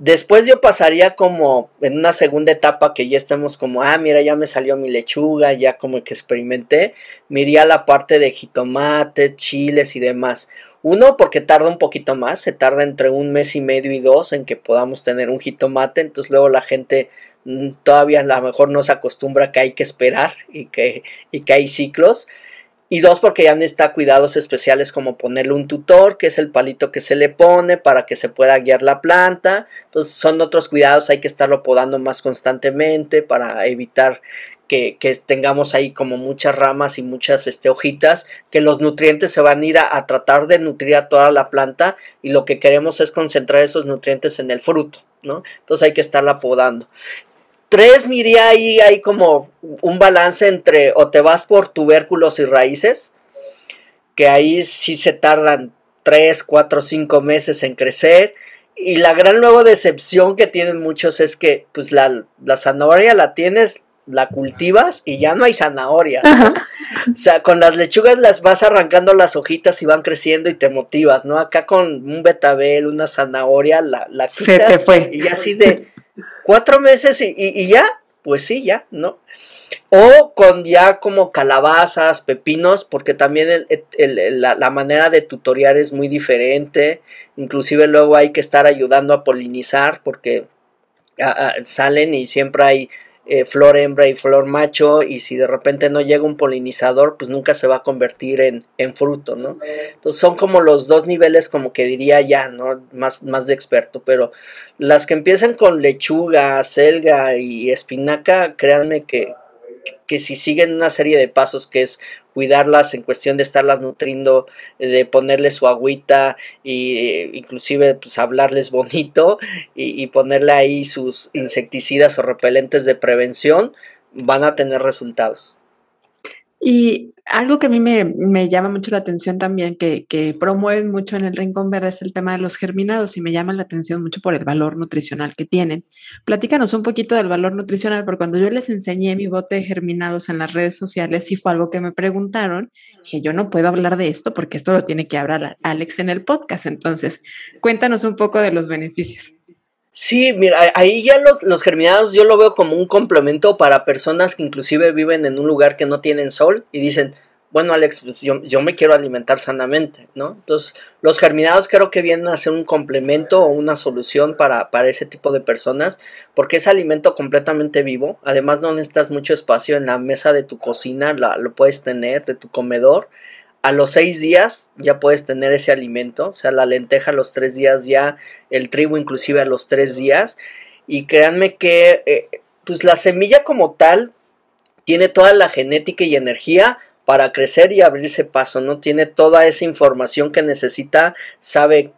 Después yo pasaría como en una segunda etapa que ya estemos como, ah, mira, ya me salió mi lechuga, ya como que experimenté, me iría a la parte de jitomate, chiles y demás. Uno, porque tarda un poquito más, se tarda entre un mes y medio y dos en que podamos tener un jitomate, entonces luego la gente Mm, todavía a lo mejor no se acostumbra que hay que esperar y que, y que hay ciclos. Y dos, porque ya necesita cuidados especiales como ponerle un tutor, que es el palito que se le pone para que se pueda guiar la planta. Entonces son otros cuidados, hay que estarlo podando más constantemente para evitar que, tengamos ahí como muchas ramas y muchas este, hojitas, que los nutrientes se van a ir a, a, tratar de nutrir a toda la planta y lo que queremos es concentrar esos nutrientes en el fruto, ¿no? Entonces hay que estarla podando. Tres, miría ahí hay como un balance entre o te vas por tubérculos y raíces, que ahí sí se tardan tres, cuatro, cinco meses en crecer. Y la gran nueva decepción que tienen muchos es que pues la, zanahoria la tienes, la cultivas y ya no hay zanahoria. O sea, con las lechugas las vas arrancando las hojitas y van creciendo y te motivas, ¿no? Acá con un betabel, una zanahoria, la, la quitas y así de, cuatro meses y, ya, pues sí, ya, ¿no? O con ya como calabazas, pepinos, porque también la, manera de tutoriar es muy diferente. Inclusive luego hay que estar ayudando a polinizar porque salen y siempre hay eh, flor hembra y flor macho y si de repente no llega un polinizador pues nunca se va a convertir en, fruto, ¿no? Entonces son como los dos niveles como que diría ya, ¿no? Más, más de experto, pero las que empiezan con lechuga, selga y espinaca, créanme que, que si siguen una serie de pasos que es cuidarlas en cuestión de estarlas nutriendo, de ponerle su agüita y eh, inclusive pues hablarles bonito y, y ponerle ahí sus insecticidas o repelentes de prevención, van a tener resultados. Y algo que a mí me, llama mucho la atención también, que, que, promueven mucho en el Rincón Verde, es el tema de los germinados y me llama la atención mucho por el valor nutricional que tienen. Platícanos un poquito del valor nutricional, porque cuando yo les enseñé mi bote de germinados en las redes sociales, sí fue algo que me preguntaron, que yo no puedo hablar de esto porque esto lo tiene que hablar Alex en el podcast. Entonces, cuéntanos un poco de los beneficios. Sí, mira, ahí ya los, los, germinados yo lo veo como un complemento para personas que inclusive viven en un lugar que no tienen sol y dicen, bueno Alex, pues yo, yo, me quiero alimentar sanamente, ¿no? Entonces, los germinados creo que vienen a ser un complemento o una solución para, para ese tipo de personas, porque es alimento completamente vivo, además no necesitas mucho espacio en la mesa de tu cocina, la, lo puedes tener, de tu comedor, a los seis días ya puedes tener ese alimento, o sea, la lenteja a los tres días ya, el trigo inclusive a los tres días. Y créanme que eh, pues la semilla como tal tiene toda la genética y energía para crecer y abrirse paso, ¿no? Tiene toda esa información que necesita, sabe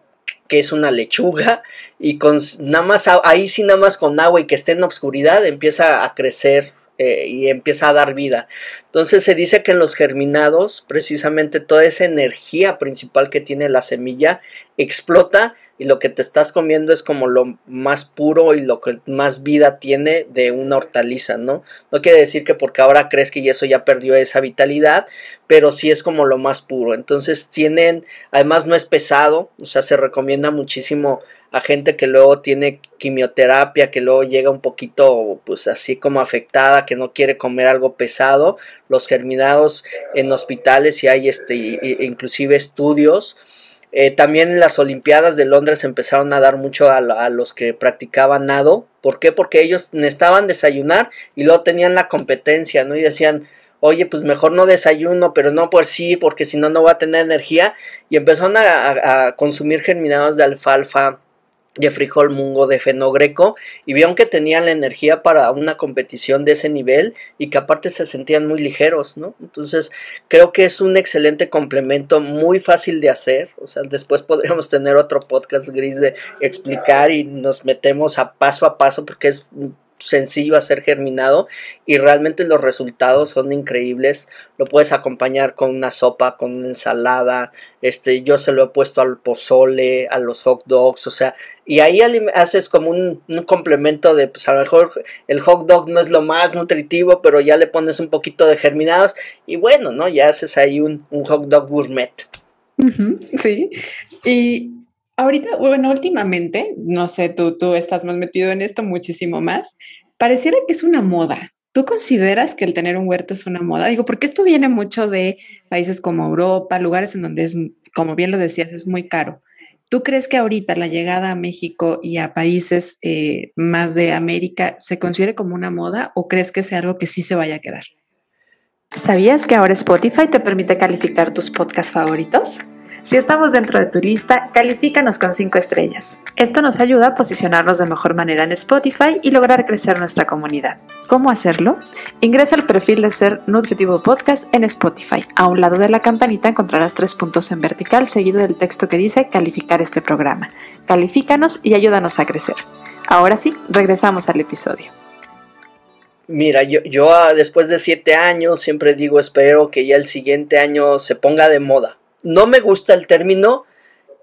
que es una lechuga y con nada más ahí sí nada más con agua y que esté en la oscuridad empieza a crecer eh, y empieza a dar vida. Entonces se dice que en los germinados, precisamente toda esa energía principal que tiene la semilla explota y lo que te estás comiendo es como lo más puro y lo que más vida tiene de una hortaliza, ¿no? No quiere decir que porque ahora crees que eso ya perdió esa vitalidad, pero sí es como lo más puro. Entonces tienen, además no es pesado, o sea, se recomienda muchísimo a gente que luego tiene quimioterapia, que luego llega un poquito pues así como afectada, que no quiere comer algo pesado, los germinados en hospitales y hay este inclusive estudios Eh, también las Olimpiadas de Londres empezaron a dar mucho a, los que practicaban nado. ¿Por qué? Porque ellos necesitaban desayunar y luego tenían la competencia, ¿no? Y decían, oye, pues mejor no desayuno, pero no por sí, porque si no, no va a tener energía. Y empezaron a, a consumir germinados de alfalfa, de frijol mungo de fenogreco y vieron que tenían la energía para una competición de ese nivel y que aparte se sentían muy ligeros, ¿no? Entonces creo que es un excelente complemento, muy fácil de hacer, o sea, después podríamos tener otro podcast gris de explicar y nos metemos a paso a paso porque es sencillo hacer germinado y realmente los resultados son increíbles. Lo puedes acompañar con una sopa, con una ensalada. Este, yo se lo he puesto al pozole, a los hot dogs, o sea, y ahí haces como un, complemento de, pues a lo mejor el hot dog no es lo más nutritivo, pero ya le pones un poquito de germinados y bueno, ¿no? Ya haces ahí un hot dog gourmet. sí, y ahorita, bueno, últimamente, no sé, tú, tú estás más metido en esto muchísimo más, pareciera que es una moda. ¿Tú consideras que el tener un huerto es una moda? Digo, porque esto viene mucho de países como Europa, lugares en donde es, como bien lo decías, es muy caro. ¿Tú crees que ahorita la llegada a México y a países eh, más de América se considere como una moda o crees que sea algo que sí se vaya a quedar? ¿Sabías que ahora Spotify te permite calificar tus podcasts favoritos? Si estamos dentro de tu lista, califícanos con 5 estrellas. Esto nos ayuda a posicionarnos de mejor manera en Spotify y lograr crecer nuestra comunidad. ¿Cómo hacerlo? Ingresa al perfil de Ser Nutritivo Podcast en Spotify. A un lado de la campanita encontrarás tres puntos en vertical seguido del texto que dice calificar este programa. Califícanos y ayúdanos a crecer. Ahora sí, regresamos al episodio. Mira, yo, yo ah, después de siete años siempre digo espero que ya el siguiente año se ponga de moda no me gusta el término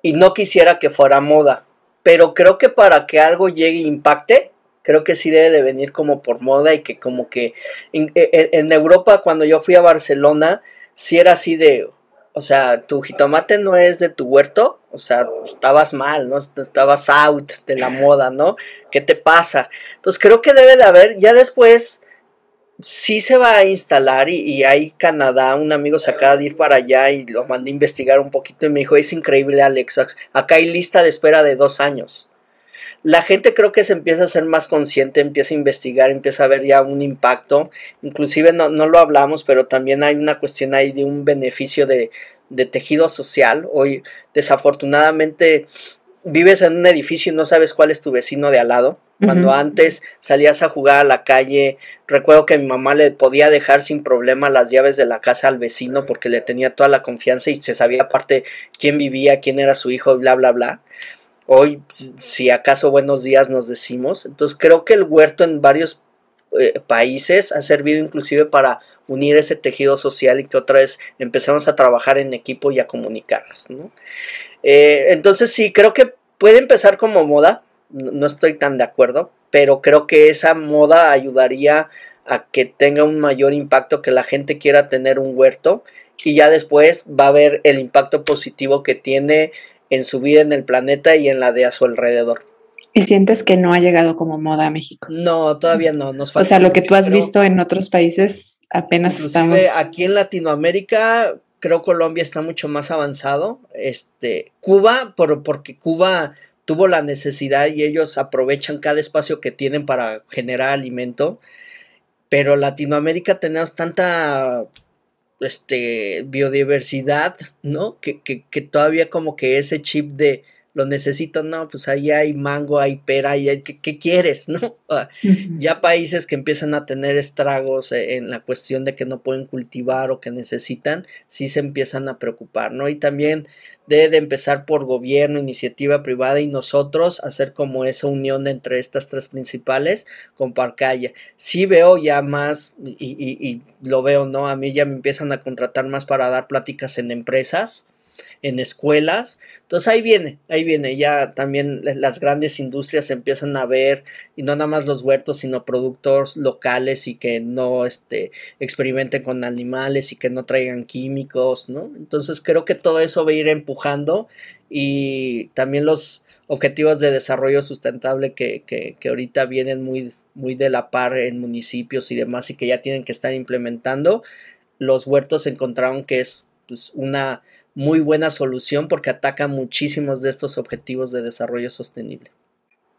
y no quisiera que fuera moda, pero creo que para que algo llegue e impacte, creo que sí debe de venir como por moda y que como que en, e, e, en, Europa cuando yo fui a Barcelona, sí era así de, o sea, tu jitomate no es de tu huerto, o sea, estabas mal, ¿no? Estabas out de la moda, ¿no? ¿Qué te pasa? Entonces creo que debe de haber, ya después sí se va a instalar y, hay Canadá, un amigo se acaba de ir para allá y lo mandé a investigar un poquito y me dijo, es increíble Alex, acá hay lista de espera de dos años. La gente creo que se empieza a ser más consciente, empieza a investigar, empieza a ver ya un impacto, inclusive no, no lo hablamos, pero también hay una cuestión ahí de un beneficio de, de tejido social. Hoy desafortunadamente vives en un edificio y no sabes cuál es tu vecino de al lado cuando antes salías a jugar a la calle, recuerdo que mi mamá le podía dejar sin problema las llaves de la casa al vecino porque le tenía toda la confianza y se sabía aparte quién vivía, quién era su hijo, bla, bla, bla. Hoy, si acaso buenos días nos decimos. Entonces creo que el huerto en varios eh, países ha servido inclusive para unir ese tejido social y que otra vez empecemos a trabajar en equipo y a comunicarnos. Eh, entonces sí, creo que puede empezar como moda, no estoy tan de acuerdo, pero creo que esa moda ayudaría a que tenga un mayor impacto, que la gente quiera tener un huerto y ya después va a ver el impacto positivo que tiene en su vida en el planeta y en la de a su alrededor. ¿Y sientes que no ha llegado como moda a México? No, todavía no. Nos falta o sea, lo que tú has visto en otros países apenas estamos. Aquí en Latinoamérica, creo Colombia está mucho más avanzado. Este, Cuba, por, porque Cuba tuvo la necesidad y ellos aprovechan cada espacio que tienen para generar alimento. Pero Latinoamérica tenemos tanta este, biodiversidad, ¿no? Que, que, todavía como que ese chip de lo necesito, no, pues ahí hay mango, hay pera, hay, ¿qué, quieres, no? Ya países que empiezan a tener estragos eh, en la cuestión de que no pueden cultivar o que necesitan, sí se empiezan a preocupar, ¿no? Y también debe de empezar por gobierno, iniciativa privada y nosotros hacer como esa unión entre estas tres principales con Parcaya. Sí veo ya más y, y lo veo, ¿no? A mí ya me empiezan a contratar más para dar pláticas en empresas en escuelas. Entonces ahí viene, ahí viene, ya también las grandes industrias empiezan a ver, y no nada más los huertos, sino productos locales y que no este, experimenten con animales y que no traigan químicos, ¿no? Entonces creo que todo eso va a ir empujando y también los objetivos de desarrollo sustentable que, que, que ahorita vienen muy, muy de la par en municipios y demás y que ya tienen que estar implementando, los huertos encontraron que es pues, una muy buena solución porque ataca muchísimos de estos objetivos de desarrollo sostenible.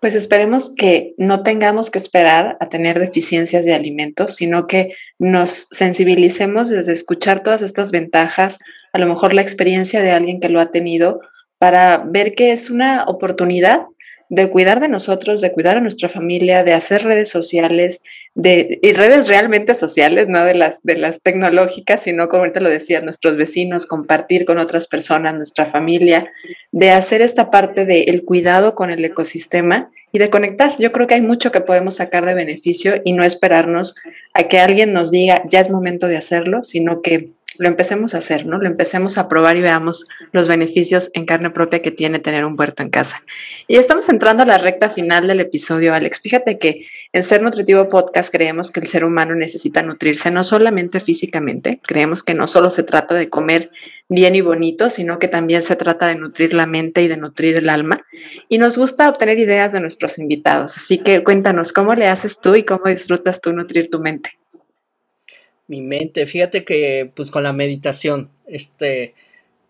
Pues esperemos que no tengamos que esperar a tener deficiencias de alimentos, sino que nos sensibilicemos desde escuchar todas estas ventajas, a lo mejor la experiencia de alguien que lo ha tenido, para ver que es una oportunidad de cuidar de nosotros, de cuidar a nuestra familia, de hacer redes sociales, de y redes realmente sociales, no de las de las tecnológicas, sino como ahorita lo decía, nuestros vecinos, compartir con otras personas, nuestra familia, de hacer esta parte del cuidado con el ecosistema y de conectar. Yo creo que hay mucho que podemos sacar de beneficio y no esperarnos a que alguien nos diga ya es momento de hacerlo, sino que lo empecemos a hacer, ¿no? Lo empecemos a probar y veamos los beneficios en carne propia que tiene tener un huerto en casa. Y estamos entrando a la recta final del episodio, Alex. Fíjate que en Ser Nutritivo Podcast creemos que el ser humano necesita nutrirse no solamente físicamente, creemos que no solo se trata de comer bien y bonito, sino que también se trata de nutrir la mente y de nutrir el alma. Y nos gusta obtener ideas de nuestros invitados. Así que cuéntanos, ¿cómo le haces tú y cómo disfrutas tú nutrir tu mente? Mi mente. Fíjate que pues con la meditación, este,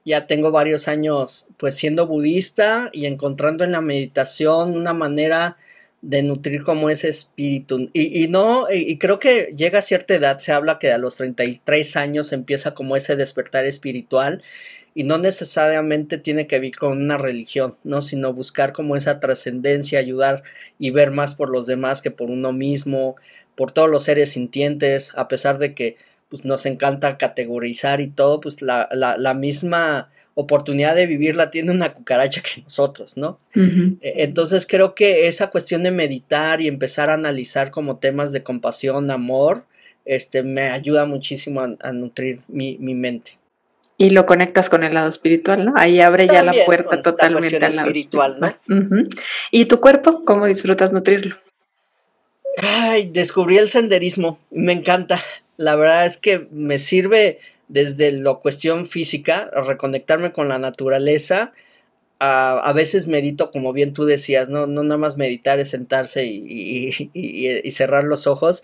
ya tengo varios años pues siendo budista y encontrando en la meditación una manera de nutrir como ese espíritu. Y, no, y, creo que llega a cierta edad, se habla que a los 33 años empieza como ese despertar espiritual y no necesariamente tiene que ver con una religión, ¿no? Sino buscar como esa trascendencia, ayudar y ver más por los demás que por uno mismo, por todos los seres sintientes, a pesar de que pues, nos encanta categorizar y todo, pues la, la, misma oportunidad de vivir la tiene una cucaracha que nosotros, ¿no? E, entonces creo que esa cuestión de meditar y empezar a analizar como temas de compasión, amor, este, me ayuda muchísimo a, nutrir mi, mente. Y lo conectas con el lado espiritual, ¿no? Ahí abre ya la puerta totalmente al lado espiritual, ¿no? ¿Y tu cuerpo? ¿Cómo disfrutas nutrirlo? Ay, descubrí el senderismo, me encanta. La verdad es que me sirve desde la cuestión física, reconectarme con la naturaleza. A, veces medito, como bien tú decías, no, no nada más meditar es sentarse y cerrar los ojos.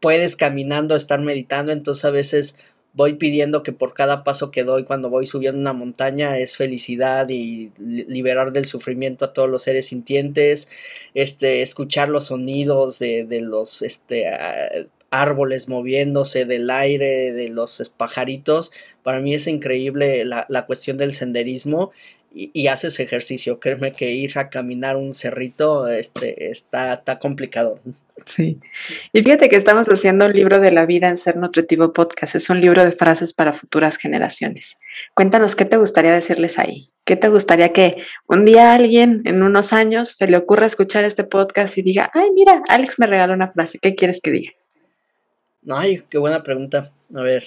Puedes caminando estar meditando, entonces a veces voy pidiendo que por cada paso que doy cuando voy subiendo una montaña es felicidad y liberar del sufrimiento a todos los seres sintientes, este, escuchar los sonidos de, de los este, árboles moviéndose, del aire, de los pajaritos. Para mí es increíble la, la cuestión del senderismo y, haces ejercicio. Créeme que ir a caminar un cerrito este, está, está complicado. Sí. Y fíjate que estamos haciendo un libro de la vida en Ser Nutritivo Podcast. Es un libro de frases para futuras generaciones. Cuéntanos qué te gustaría decirles ahí. ¿Qué te gustaría que un día alguien en unos años se le ocurra escuchar este podcast y diga, ay, mira, Alex me regaló una frase. ¿Qué quieres que diga? Ay, qué buena pregunta. A ver,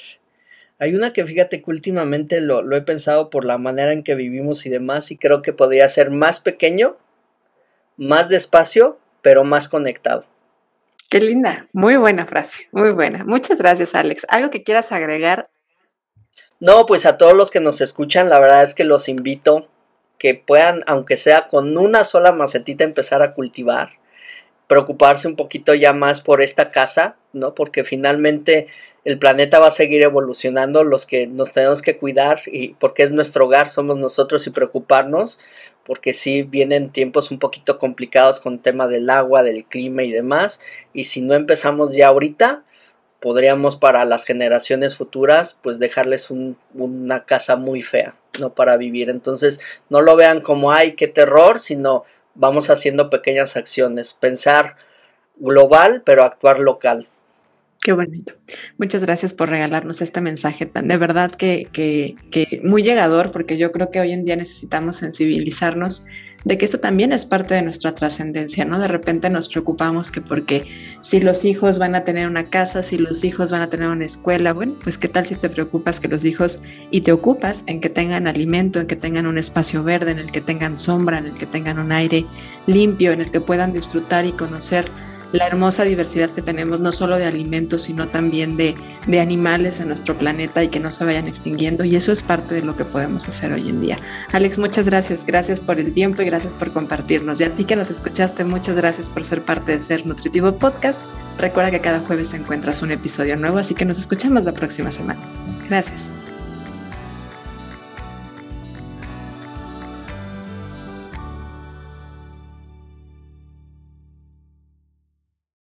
hay una que fíjate que últimamente lo, lo he pensado por la manera en que vivimos y demás y creo que podría ser más pequeño, más despacio, pero más conectado. Qué linda, muy buena frase, muy buena. Muchas gracias, Alex. ¿Algo que quieras agregar? No, pues a todos los que nos escuchan, la verdad es que los invito que puedan, aunque sea con una sola macetita, empezar a cultivar, preocuparse un poquito ya más por esta casa, ¿no? Porque finalmente el planeta va a seguir evolucionando, los que nos tenemos que cuidar y porque es nuestro hogar, somos nosotros y preocuparnos, porque sí vienen tiempos un poquito complicados con el tema del agua, del clima y demás, y si no empezamos ya ahorita, podríamos para las generaciones futuras, pues dejarles una casa muy fea, ¿no? Para vivir. Entonces, no lo vean como, ay, qué terror, sino vamos haciendo pequeñas acciones, pensar global, pero actuar local. Qué bonito. Muchas gracias por regalarnos este mensaje tan de verdad que, que, que, muy llegador, porque yo creo que hoy en día necesitamos sensibilizarnos de que eso también es parte de nuestra trascendencia, ¿no? De repente nos preocupamos que porque si los hijos van a tener una casa, si los hijos van a tener una escuela, bueno, pues qué tal si te preocupas que los hijos y te ocupas en que tengan alimento, en que tengan un espacio verde, en el que tengan sombra, en el que tengan un aire limpio, en el que puedan disfrutar y conocer la hermosa diversidad que tenemos, no solo de alimentos, sino también de, de, animales en nuestro planeta y que no se vayan extinguiendo. Y eso es parte de lo que podemos hacer hoy en día. Alex, muchas gracias. Gracias por el tiempo y gracias por compartirnos. Y a ti que nos escuchaste, muchas gracias por ser parte de Ser Nutritivo Podcast. Recuerda que cada jueves encuentras un episodio nuevo, así que nos escuchamos la próxima semana. Gracias.